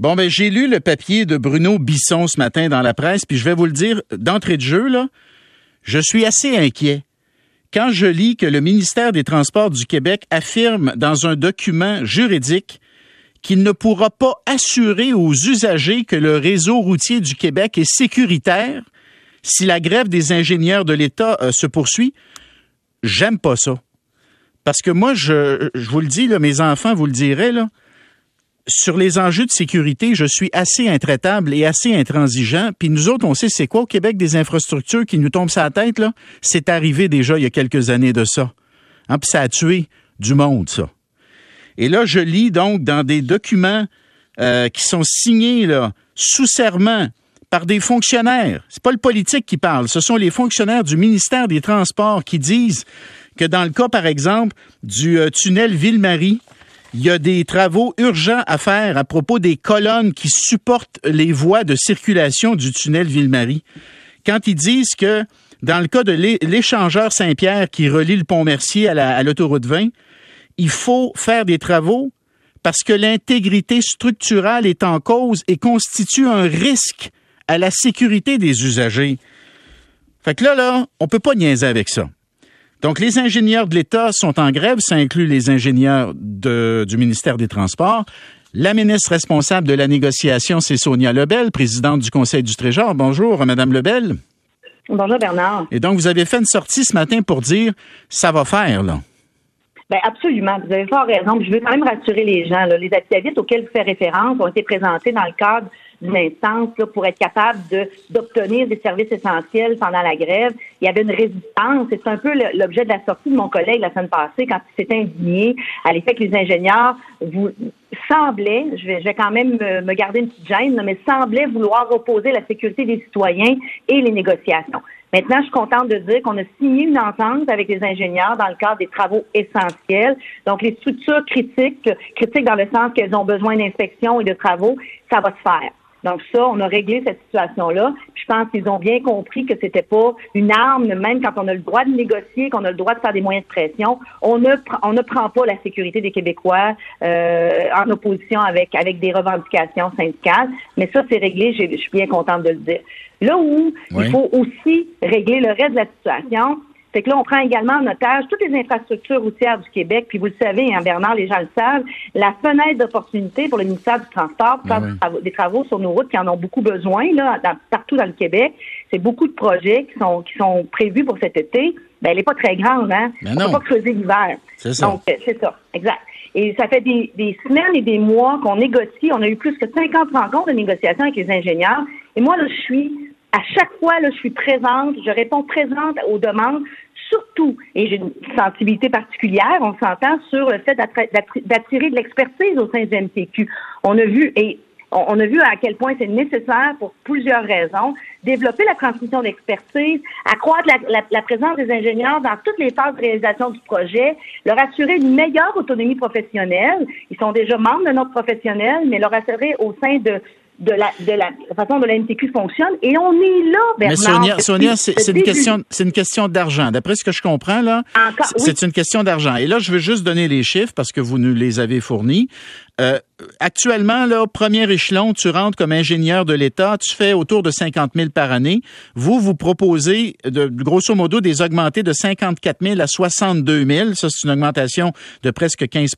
Bon, ben j'ai lu le papier de Bruno Bisson ce matin dans la presse, puis je vais vous le dire d'entrée de jeu, là, je suis assez inquiet. Quand je lis que le ministère des Transports du Québec affirme dans un document juridique qu'il ne pourra pas assurer aux usagers que le réseau routier du Québec est sécuritaire si la grève des ingénieurs de l'État euh, se poursuit, j'aime pas ça. Parce que moi, je, je vous le dis, là, mes enfants vous le diraient, là, sur les enjeux de sécurité, je suis assez intraitable et assez intransigeant. Puis nous autres, on sait c'est quoi au Québec des infrastructures qui nous tombent sur la tête, là? C'est arrivé déjà il y a quelques années de ça. Hein, puis ça a tué du monde, ça. Et là, je lis donc dans des documents euh, qui sont signés là, sous serment par des fonctionnaires. C'est pas le politique qui parle, ce sont les fonctionnaires du ministère des Transports qui disent que dans le cas, par exemple, du euh, tunnel Ville-Marie, il y a des travaux urgents à faire à propos des colonnes qui supportent les voies de circulation du tunnel Ville-Marie. Quand ils disent que dans le cas de l'échangeur Saint-Pierre qui relie le pont Mercier à l'autoroute 20, il faut faire des travaux parce que l'intégrité structurelle est en cause et constitue un risque à la sécurité des usagers. Fait que là, là, on peut pas niaiser avec ça. Donc, les ingénieurs de l'État sont en grève. Ça inclut les ingénieurs du ministère des Transports. La ministre responsable de la négociation, c'est Sonia Lebel, présidente du Conseil du Trésor. Bonjour, Madame Lebel. Bonjour, Bernard. Et donc, vous avez fait une sortie ce matin pour dire ça va faire, là. Bien, absolument. Vous avez fort raison. Je veux quand même rassurer les gens. Les activités auxquelles vous faites référence ont été présentés dans le cadre d'une instance là, pour être capable d'obtenir des services essentiels pendant la grève. Il y avait une résistance. C'est un peu l'objet de la sortie de mon collègue la semaine passée quand il s'était indigné à l'effet que les ingénieurs vous, semblaient, je vais, je vais quand même me, garder une petite gêne, mais semblaient vouloir opposer la sécurité des citoyens et les négociations. Maintenant, je suis contente de dire qu'on a signé une entente avec les ingénieurs dans le cadre des travaux essentiels. Donc, les structures critiques, critiques dans le sens qu'elles ont besoin d'inspection et de travaux, ça va se faire. Donc ça, on a réglé cette situation-là. Je pense qu'ils ont bien compris que c'était pas une arme, même quand on a le droit de négocier, qu'on a le droit de faire des moyens de pression. On ne, on ne prend pas la sécurité des Québécois euh, en opposition avec avec des revendications syndicales. Mais ça, c'est réglé. Je suis bien contente de le dire. Là où il faut aussi régler le reste de la situation, c'est que là, on prend également en otage toutes les infrastructures routières du Québec. Puis vous le savez, hein, Bernard, les gens le savent, la fenêtre d'opportunité pour le ministère du Transport pour faire ben des travaux sur nos routes qui en ont beaucoup besoin là, partout dans le Québec. C'est beaucoup de projets qui sont qui sont prévus pour cet été. Ben, elle n'est pas très grande, hein? Ben on ne peut pas creuser l'hiver. C'est ça. Donc, c'est ça, exact. Et ça fait des, des semaines et des mois qu'on négocie. On a eu plus que 50 rencontres de négociation avec les ingénieurs. Et moi, là, je suis à chaque fois, là, je suis présente, je réponds présente aux demandes, surtout, et j'ai une sensibilité particulière, on s'entend sur le fait d'attirer de l'expertise au sein du MTQ. On a vu, et on a vu à quel point c'est nécessaire pour plusieurs raisons, développer la transmission d'expertise, accroître la, la, présence des ingénieurs dans toutes les phases de réalisation du projet, leur assurer une meilleure autonomie professionnelle. Ils sont déjà membres de notre professionnel, mais leur assurer au sein de, de la, de la façon dont la MTQ fonctionne. Et on est là, Bernard. Mais Sonia, Sonia c'est une question, c'est une question d'argent. D'après ce que je comprends, là, c'est une question d'argent. Et là, je veux juste donner les chiffres parce que vous nous les avez fournis. Euh, actuellement, là, premier échelon, tu rentres comme ingénieur de l'État, tu fais autour de 50 000 par année. Vous, vous proposez, de, grosso modo, des augmentés de 54 000 à 62 000. Ça, c'est une augmentation de presque 15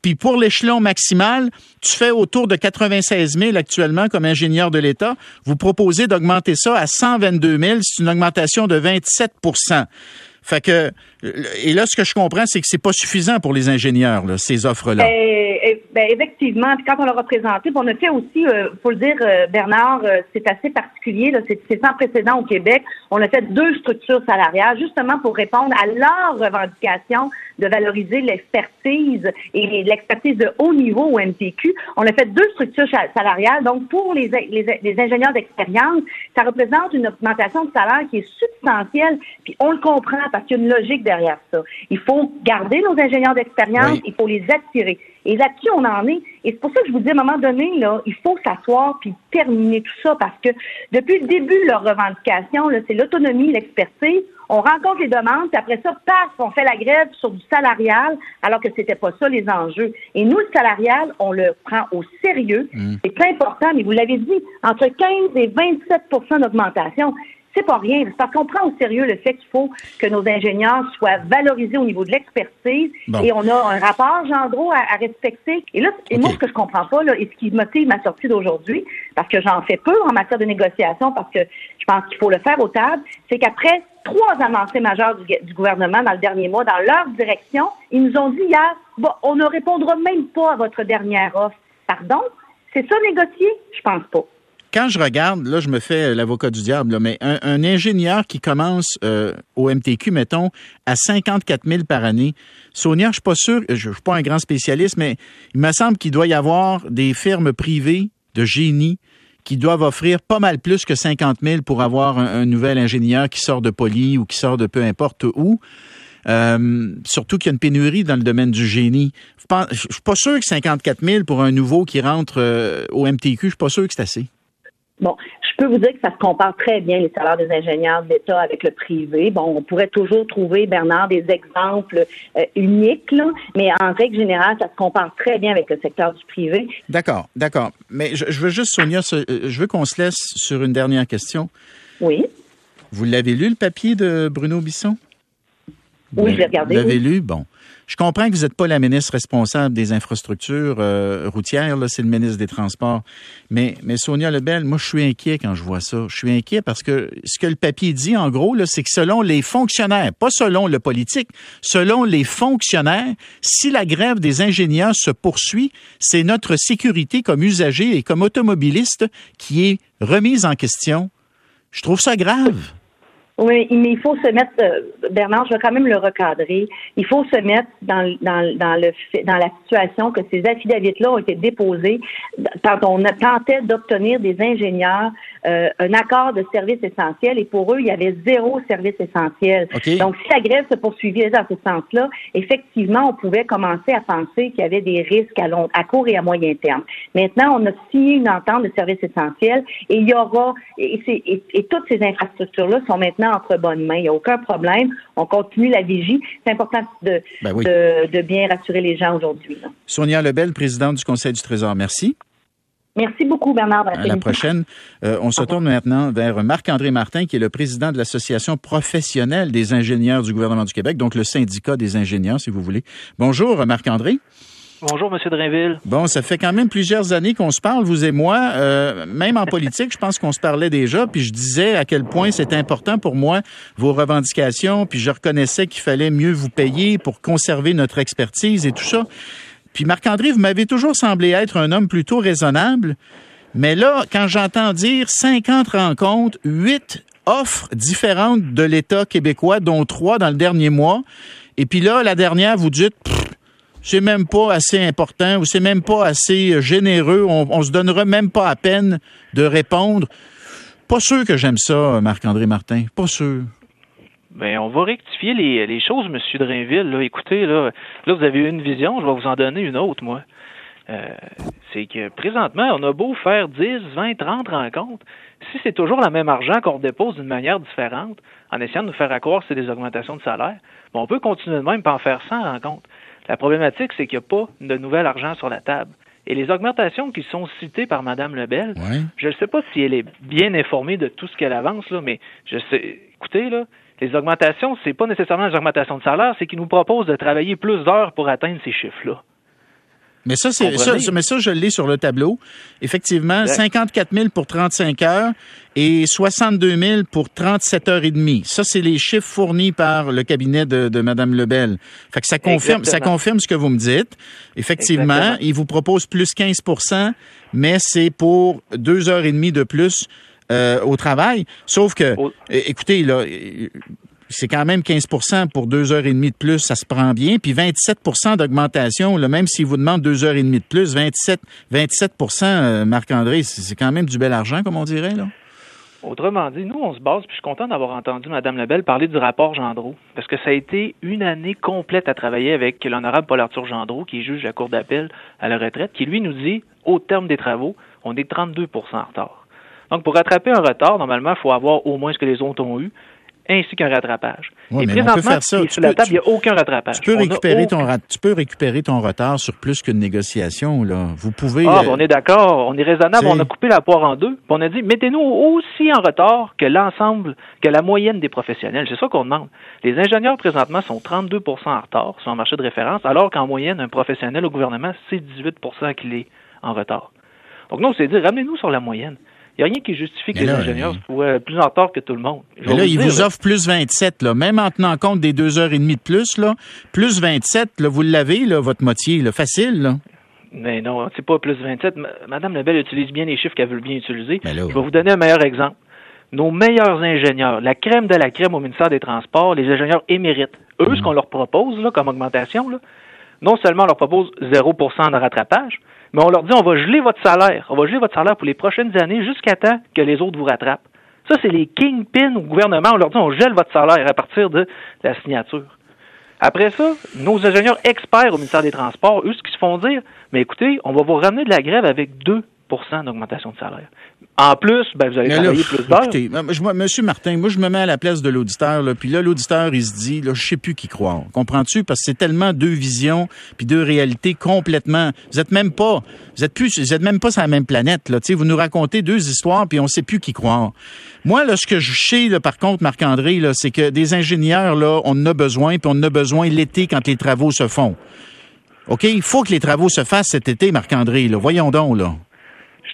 Puis pour l'échelon maximal, tu fais autour de 96 000 actuellement comme ingénieur de l'État. Vous proposez d'augmenter ça à 122 000. C'est une augmentation de 27 fait que, et là, ce que je comprends, c'est que c'est pas suffisant pour les ingénieurs, ces offres-là. Ben, ben, effectivement. Quand on l'a représenté, on a fait aussi, euh, faut le dire, euh, Bernard, euh, c'est assez particulier, c'est sans précédent au Québec. On a fait deux structures salariales, justement pour répondre à leur revendication de valoriser l'expertise et l'expertise de haut niveau au MTQ. On a fait deux structures salariales. Donc, pour les, les, les ingénieurs d'expérience, ça représente une augmentation de salaire qui est substantielle. Puis on le comprend parce qu'il y a une logique derrière ça. Il faut garder nos ingénieurs d'expérience, il faut les attirer. Et là-dessus, on en est. Et c'est pour ça que je vous dis, à un moment donné, là, il faut s'asseoir puis terminer tout ça parce que depuis le début de leur revendication, c'est l'autonomie, l'expertise. On rencontre les demandes, puis après ça, paf, on fait la grève sur du salarial, alors que c'était pas ça les enjeux. Et nous, le salarial, on le prend au sérieux. Mmh. C'est très important, mais vous l'avez dit, entre 15 et 27% d'augmentation c'est pas rien. Parce qu'on prend au sérieux le fait qu'il faut que nos ingénieurs soient valorisés au niveau de l'expertise et on a un rapport Gendreau à, à respecter. Et là, et moi, ce que je comprends pas, là, et ce qui motive ma sortie d'aujourd'hui, parce que j'en fais peu en matière de négociation, parce que je pense qu'il faut le faire au table, c'est qu'après trois avancées majeures du, gouvernement dans le dernier mois, dans leur direction, ils nous ont dit hier, bon, on ne répondra même pas à votre dernière offre. Pardon? C'est ça négocier? Je pense pas quand je regarde, là, je me fais l'avocat du diable, mais un, ingénieur qui commence euh, au MTQ, mettons, à 54 000 par année, Sonia, je suis pas sûr, je, suis pas un grand spécialiste, mais il me semble qu'il doit y avoir des firmes privées de génie qui doivent offrir pas mal plus que 50 000 pour avoir un, nouvel ingénieur qui sort de Poly ou qui sort de peu importe où. Euh, surtout qu'il y a une pénurie dans le domaine du génie. Je suis pas sûr que 54 000 pour un nouveau qui rentre euh, au MTQ, je suis pas sûr que c'est assez. Bon, je peux vous dire que ça se compare très bien les salaires des ingénieurs d'État avec le privé. Bon, on pourrait toujours trouver, Bernard, des exemples euh, uniques, là, mais en règle générale, ça se compare très bien avec le secteur du privé. D'accord, d'accord. Mais je, veux juste, Sonia, euh, je veux qu'on se laisse sur une dernière question. Oui. Vous l'avez lu, le papier de Bruno Bisson? Oui, je l'ai regardé. Vous l'avez lu? Bon. Je comprends que vous n'êtes pas la ministre responsable des infrastructures euh, routières, c'est le ministre des Transports. Mais, mais Sonia Lebel, moi, je suis inquiet quand je vois ça. Je suis inquiet parce que ce que le papier dit, en gros, c'est que selon les fonctionnaires, pas selon le politique, selon les fonctionnaires, si la grève des ingénieurs se poursuit, c'est notre sécurité comme usager et comme automobiliste qui est remise en question. Je trouve ça grave. Oui, mais il faut se mettre, euh, Bernard, je vais quand même le recadrer. Il faut se mettre dans, dans, dans, le, dans la situation que ces affidavits-là ont été déposés quand on tentait d'obtenir des ingénieurs euh, un accord de service essentiel et pour eux, il y avait zéro service essentiel. Donc, si la grève se poursuivait dans ce sens-là, effectivement, on pouvait commencer à penser qu'il y avait des risques à, long, à court et à moyen terme. Maintenant, on a signé une entente de service essentiel et il y aura, et, et, et toutes ces infrastructures-là sont maintenant entre bonnes mains. Il n'y a aucun problème. On continue la vigie. C'est important de, ben de, bien rassurer les gens aujourd'hui. Sonia Lebel, présidente du Conseil du Trésor, merci. Merci beaucoup, Bernard. À la prochaine. Euh, on se tourne maintenant vers Marc-André Martin, qui est le président de l'Association professionnelle des ingénieurs du gouvernement du Québec, donc le syndicat des ingénieurs, si vous voulez. Bonjour, Marc-André. Bonjour, Monsieur Drainville. Bon, ça fait quand même plusieurs années qu'on se parle, vous et moi. Euh, même en politique, je pense qu'on se parlait déjà, puis je disais à quel point c'était important pour moi, vos revendications, puis je reconnaissais qu'il fallait mieux vous payer pour conserver notre expertise et tout ça. Puis Marc-André, vous m'avez toujours semblé être un homme plutôt raisonnable, mais là, quand j'entends dire 50 rencontres, 8 offres différentes de l'État québécois, dont 3 dans le dernier mois, et puis là, la dernière, vous dites c'est même pas assez important ou c'est même pas assez généreux. On, on se donnera même pas à peine de répondre. Pas sûr que j'aime ça, Marc-André Martin. Pas sûr. Ben, on va rectifier les, les choses, M. Drainville. Là. Écoutez, là, là, vous avez une vision, je vais vous en donner une autre, moi. Euh, c'est que présentement, on a beau faire 10, 20, 30 rencontres, si c'est toujours le même argent qu'on dépose d'une manière différente, en essayant de nous faire accroire que c'est des augmentations de salaire, ben, on peut continuer de même pas en faire 100 rencontres. La problématique, c'est qu'il n'y a pas de nouvel argent sur la table. Et les augmentations qui sont citées par Mme Lebel, je ne sais pas si elle est bien informée de tout ce qu'elle avance, là, mais je sais, écoutez, là, les augmentations, c'est pas nécessairement les augmentations de salaire, c'est qu'ils nous proposent de travailler plus d'heures pour atteindre ces chiffres-là. Mais ça, c'est ça, mais ça, je l'ai sur le tableau. Effectivement, 54 000 pour 35 heures et 62 000 pour 37 heures et demie. Ça, c'est les chiffres fournis par le cabinet de, de Mme Lebel. Fait que ça confirme, ça confirme ce que vous me dites. Effectivement, il vous propose plus 15% mais c'est pour deux heures et demie de plus euh, au travail. Sauf que, écoutez, là, c'est quand même 15% pour deux heures et demie de plus, ça se prend bien. Puis 27% d'augmentation, même s'il vous demande deux heures et demie de plus, 27, 27 euh, Marc-André, c'est quand même du bel argent, comme on dirait, là. Autrement dit, nous, on se base, puis je suis content d'avoir entendu Mme Lebel parler du rapport Gendreau, parce que ça a été une année complète à travailler avec l'honorable Paul-Arthur Gendreau, qui est juge de la Cour d'appel à la retraite, qui lui nous dit, au terme des travaux, on est 32% en retard. Donc, pour rattraper un retard, normalement, il faut avoir au moins ce que les autres ont eu ainsi qu'un rattrapage. Et mais on peut présentement, faire ça. Tu sur la table, il n'y a aucun rattrapage. Tu peux, On récupérer aucun- ton, tu peux récupérer ton retard sur plus qu'une négociation. Là. Vous pouvez... Ah, euh, ben, on est d'accord, on est raisonnable, on a coupé la poire en deux, puis on a dit mettez-nous aussi en retard que l'ensemble, que la moyenne des professionnels. C'est ça qu'on demande. Les ingénieurs présentement sont 32% en retard sur un marché de référence, alors qu'en moyenne, un professionnel au gouvernement, c'est 18% qu'il est en retard. Donc nous, on s'est dit ramenez-nous sur la moyenne. Il n'y a rien qui justifie que Mais les ingénieurs il- soient plus en retard que tout le monde. Mais là, vous il dire, vous là, offre plus 27, là. Même en tenant compte des deux heures et demie de plus, là. Plus 27, là, vous l'avez, là, votre moitié, là. Facile, là. Mais non, c'est pas plus 27. M- Madame Lebel utilise bien les chiffres qu'elle veut bien utiliser. Mais là- Je vais vous donner un meilleur exemple. Nos meilleurs ingénieurs, la crème de la crème au ministère des Transports, les ingénieurs émérites, eux, ce qu'on leur propose là, comme augmentation, là, non seulement on leur propose 0% de rattrapage, mais on leur dit on va geler votre salaire. On va geler votre salaire pour les prochaines années jusqu'à temps que les autres vous rattrapent. Ça, c'est les kingpins au gouvernement. On leur dit on gèle votre salaire à partir de la signature. Après ça, nos ingénieurs experts au ministère des Transports, eux, ce qu'ils se font dire, mais écoutez, on va vous ramener de la grève avec 2 d'augmentation de salaire. En plus, ben, vous allez travailler plus d'heures. Monsieur Martin, moi, je me mets à la place de l'auditeur, puis là, l'auditeur, il se dit, là, je sais plus qui croire. Comprends-tu? Parce que c'est tellement deux visions, puis deux réalités complètement. Vous êtes même pas, vous êtes plus, vous êtes même pas sur la même planète, là. Vous nous racontez deux histoires, puis on sait plus qui croire. Moi, là, ce que je sais, là, par contre, Marc-André, là, c'est que des ingénieurs, là, on en a besoin, puis on en a besoin l'été quand les travaux se font. OK? Il faut que les travaux se fassent cet été, Marc-André, là. Voyons donc, là.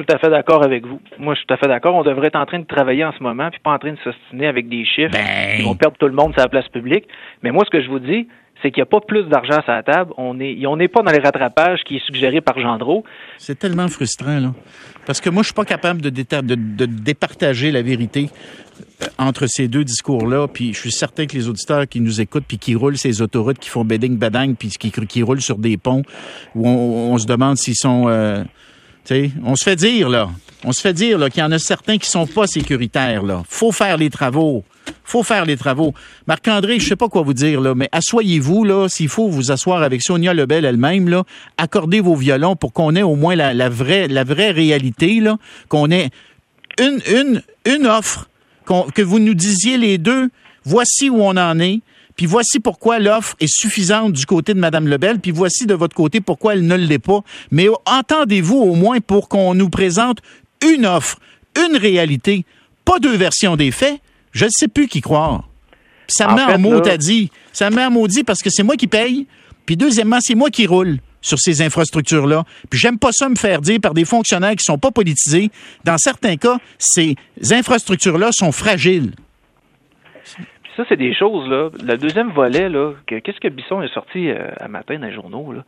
Je suis tout à fait d'accord avec vous. Moi, je suis tout à fait d'accord. On devrait être en train de travailler en ce moment, puis pas en train de s'ostiner avec des chiffres Ben. qui vont perdre tout le monde sur la place publique. Mais moi, ce que je vous dis, c'est qu'il n'y a pas plus d'argent sur la table. On est, on n'est pas dans les rattrapages qui est suggéré par Gendreau. C'est tellement frustrant, là. Parce que moi, je suis pas capable de, déta- de, de départager la vérité euh, entre ces deux discours-là. Puis je suis certain que les auditeurs qui nous écoutent, puis qui roulent ces autoroutes, qui font beding badang, puis qui, qui roulent sur des ponts, où on, on se demande s'ils sont... euh, on se fait dire, là, on se fait dire qu'il y en a certains qui sont pas sécuritaires. Là. faut faire les travaux. faut faire les travaux. Marc-André, je sais pas quoi vous dire, là, mais asseyez-vous, là, s'il faut vous asseoir avec Sonia Lebel elle-même, là, accordez vos violons pour qu'on ait au moins la, vraie, la vraie réalité, là, qu'on ait une, une, une offre, que vous nous disiez les deux, voici où on en est, puis voici pourquoi l'offre est suffisante du côté de Mme Lebel, puis voici de votre côté pourquoi elle ne l'est pas. Mais entendez-vous au moins pour qu'on nous présente une offre, une réalité, pas deux versions des faits. Je ne sais plus qui croire. Ça me En met fait, en mot là- à dit. Ça me met en maudit parce que c'est moi qui paye. Puis deuxièmement, c'est moi qui roule sur ces infrastructures-là. Puis j'aime pas ça me faire dire par des fonctionnaires qui sont pas politisés. Dans certains cas, ces infrastructures-là sont fragiles. Ça, c'est des choses, là. Le deuxième volet, là, que- qu'est-ce que Bisson a sorti euh, à matin dans les journaux, là?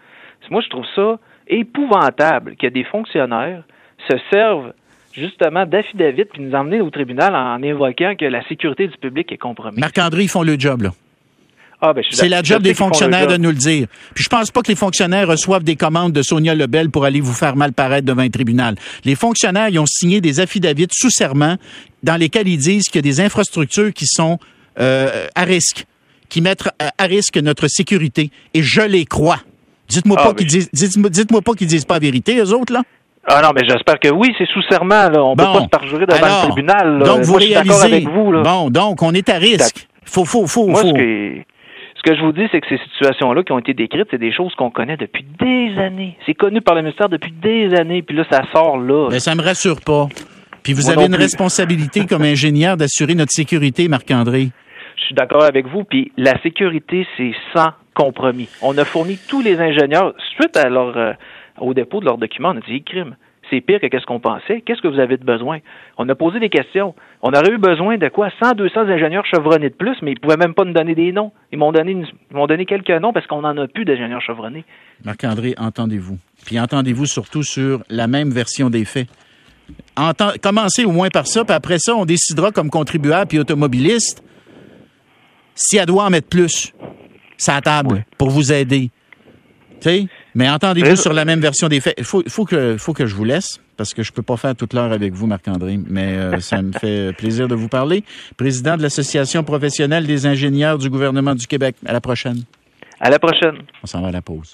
Moi, je trouve ça épouvantable que des fonctionnaires se servent justement d'affidavit puis nous emmener au tribunal en évoquant que la sécurité du public est compromise. Marc-André, ils font le job, là. Ah, ben, je suis C'est la job des fonctionnaires de nous le dire. Puis je pense pas que les fonctionnaires reçoivent des commandes de Sonia Lebel pour aller vous faire mal paraître devant un tribunal. Les fonctionnaires, ils ont signé des affidavits sous serment dans lesquels ils disent qu'il y a des infrastructures qui sont euh, à risque, qui mettent à à risque notre sécurité. Et je les crois. Dites-moi Ah, pas mais qu'ils disent, dites-moi, dites-moi pas qu'ils disent pas la vérité, eux autres, là. Ah non, mais j'espère que oui, c'est sous serment, là. On Bon. peut pas se parjurer devant Alors, le tribunal, là. Donc, vous je suis réalisez. avec vous, là. Bon, donc, on est à risque. Faut, faut, faut, Moi, faut. ce que, ce que je vous dis, c'est que ces situations-là qui ont été décrites, c'est des choses qu'on connaît depuis des années. C'est connu par le ministère depuis des années, puis là, ça sort là. Ben, ça me rassure pas. Puis vous Moi avez une plus. responsabilité comme ingénieur d'assurer notre sécurité, Marc-André. Je suis d'accord avec vous, puis la sécurité, c'est sans compromis. On a fourni tous les ingénieurs, suite à leur, euh, au dépôt de leurs documents, on a dit, crime, c'est pire que qu'est-ce qu'on pensait. Qu'est-ce que vous avez de besoin? On a posé des questions. On aurait eu besoin de quoi? 100, 200 ingénieurs chevronnés de plus, mais ils pouvaient même pas nous donner des noms. Ils m'ont donné, ils m'ont donné quelques noms parce qu'on n'en a plus d'ingénieurs chevronnés. Marc-André, entendez-vous. Puis entendez-vous surtout sur la même version des faits. Commencez au moins par ça, puis après ça, on décidera comme contribuable puis automobiliste si elle doit en mettre plus la table pour vous aider. Mais entendez-vous sur la même version des faits? Il faut, faut, que, faut que je vous laisse, parce que je peux pas faire toute l'heure avec vous, Marc-André, mais euh, ça me fait plaisir de vous parler. Président de l'Association professionnelle des ingénieurs du gouvernement du Québec. À la prochaine. À la prochaine. On s'en va à la pause.